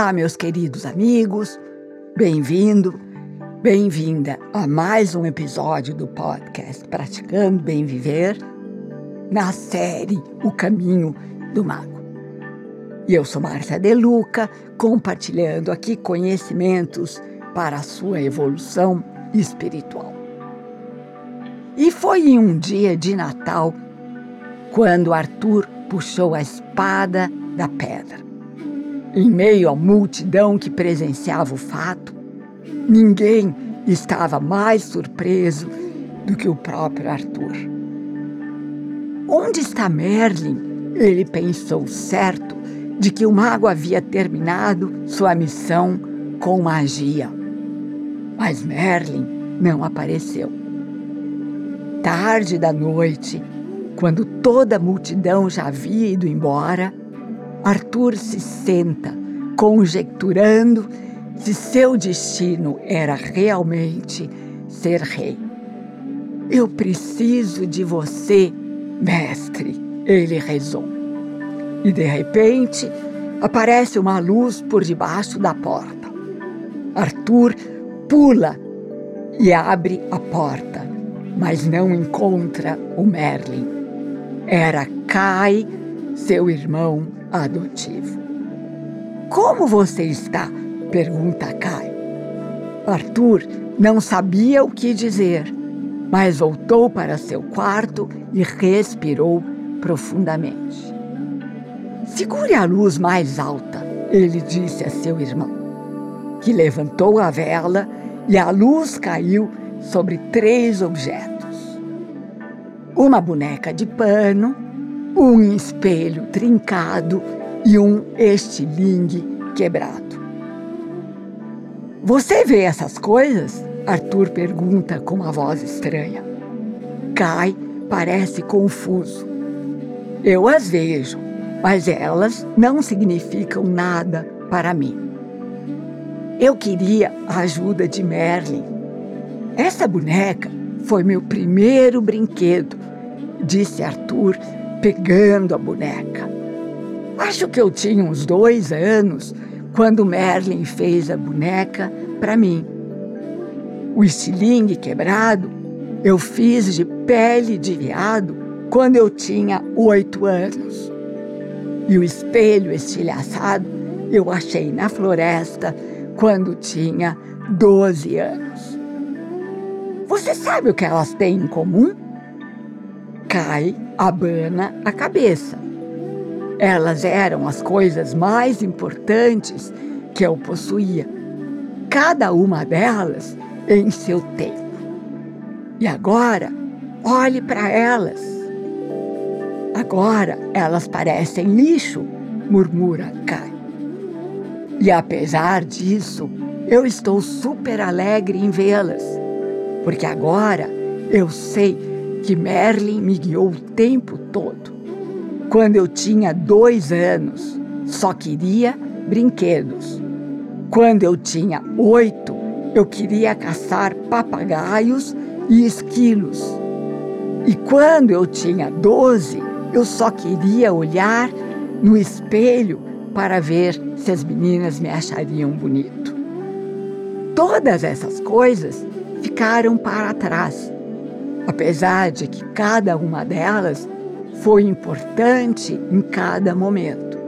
Olá, meus queridos amigos, bem-vindo, bem-vinda a mais um episódio do podcast Praticando Bem Viver, na série O Caminho do Mago. E eu sou Márcia Deluca, compartilhando aqui conhecimentos para a sua evolução espiritual. E foi em um dia de Natal quando Arthur puxou a espada da pedra em meio à multidão que presenciava o fato, ninguém estava mais surpreso do que o próprio Arthur. Onde está Merlin? Ele pensou certo de que o mago havia terminado sua missão com magia. Mas Merlin não apareceu. Tarde da noite, quando toda a multidão já havia ido embora, Arthur se senta, conjecturando se seu destino era realmente ser rei. Eu preciso de você, mestre, ele rezou. E de repente aparece uma luz por debaixo da porta. Arthur pula e abre a porta, mas não encontra o Merlin. Era Kai, seu irmão adotivo. Como você está? pergunta Kai. Arthur não sabia o que dizer, mas voltou para seu quarto e respirou profundamente. Segure a luz mais alta, ele disse a seu irmão, que levantou a vela e a luz caiu sobre três objetos: uma boneca de pano, um espelho trincado e um estilingue quebrado. Você vê essas coisas? Arthur pergunta com uma voz estranha. Kai parece confuso. Eu as vejo, mas elas não significam nada para mim. Eu queria a ajuda de Merlin. Essa boneca foi meu primeiro brinquedo, disse Arthur pegando a boneca. Acho que eu tinha uns dois anos quando Merlin fez a boneca para mim. O estilingue quebrado eu fiz de pele de veado quando eu tinha oito anos. E o espelho estilhaçado eu achei na floresta quando tinha doze anos. Você sabe o que elas têm em comum? Cai abana a cabeça. Elas eram as coisas mais importantes que eu possuía, cada uma delas em seu tempo. E agora, olhe para elas. Agora elas parecem lixo, murmura Kai. E apesar disso, eu estou super alegre em vê-las, porque agora eu sei que Merlin me guiou o tempo todo. Quando eu tinha dois anos, só queria brinquedos. Quando eu tinha oito, eu queria caçar papagaios e esquilos. E quando eu tinha doze, eu só queria olhar no espelho para ver se as meninas me achariam bonito. Todas essas coisas ficaram para trás apesar de que cada uma delas foi importante em cada momento.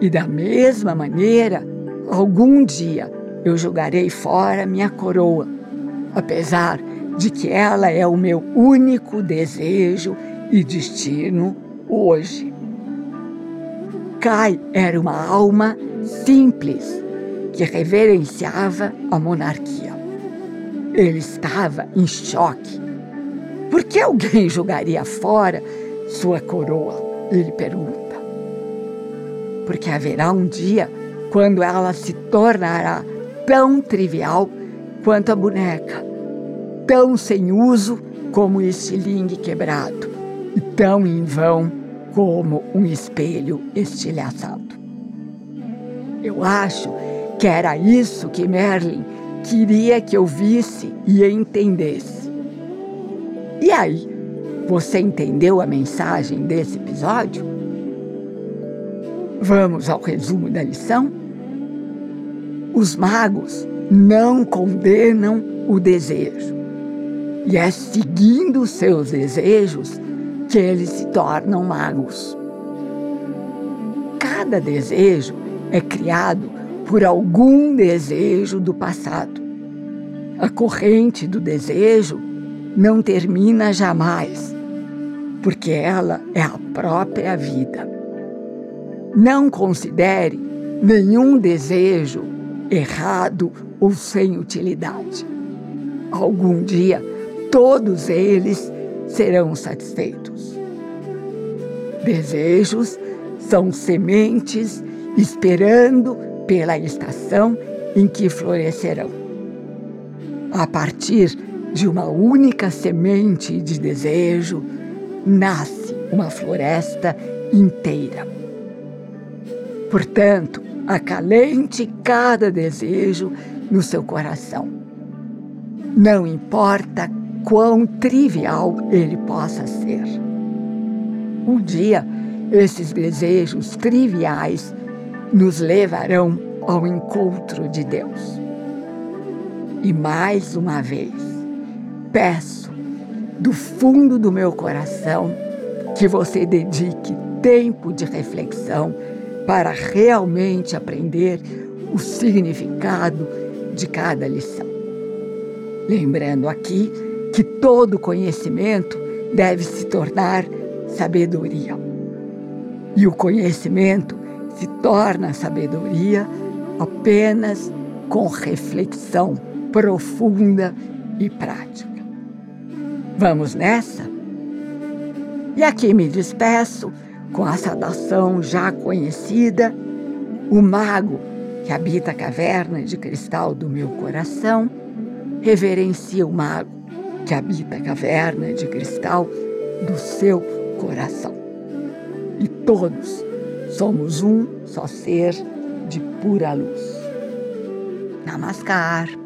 E da mesma maneira, algum dia eu jogarei fora minha coroa, apesar de que ela é o meu único desejo e destino hoje. Kai era uma alma simples que reverenciava a monarquia. Ele estava em choque por que alguém jogaria fora sua coroa? Ele pergunta. Porque haverá um dia quando ela se tornará tão trivial quanto a boneca, tão sem uso como o estilingue quebrado e tão em vão como um espelho estilhaçado. Eu acho que era isso que Merlin queria que eu visse e entendesse. E aí, você entendeu a mensagem desse episódio? Vamos ao resumo da lição? Os magos não condenam o desejo. E é seguindo seus desejos que eles se tornam magos. Cada desejo é criado por algum desejo do passado. A corrente do desejo não termina jamais, porque ela é a própria vida. Não considere nenhum desejo errado ou sem utilidade. Algum dia, todos eles serão satisfeitos. Desejos são sementes esperando pela estação em que florescerão. A partir de uma única semente de desejo, nasce uma floresta inteira. Portanto, acalente cada desejo no seu coração. Não importa quão trivial ele possa ser. Um dia, esses desejos triviais nos levarão ao encontro de Deus. E mais uma vez, peço do fundo do meu coração que você dedique tempo de reflexão para realmente aprender o significado de cada lição. Lembrando aqui que todo conhecimento deve se tornar sabedoria. E o conhecimento se torna sabedoria apenas com reflexão profunda e prática. Vamos nessa? E aqui me despeço com a saudação já conhecida, o mago que habita a caverna de cristal do meu coração, reverencia o mago que habita a caverna de cristal do seu coração. E todos somos um só ser de pura luz. Namaskar.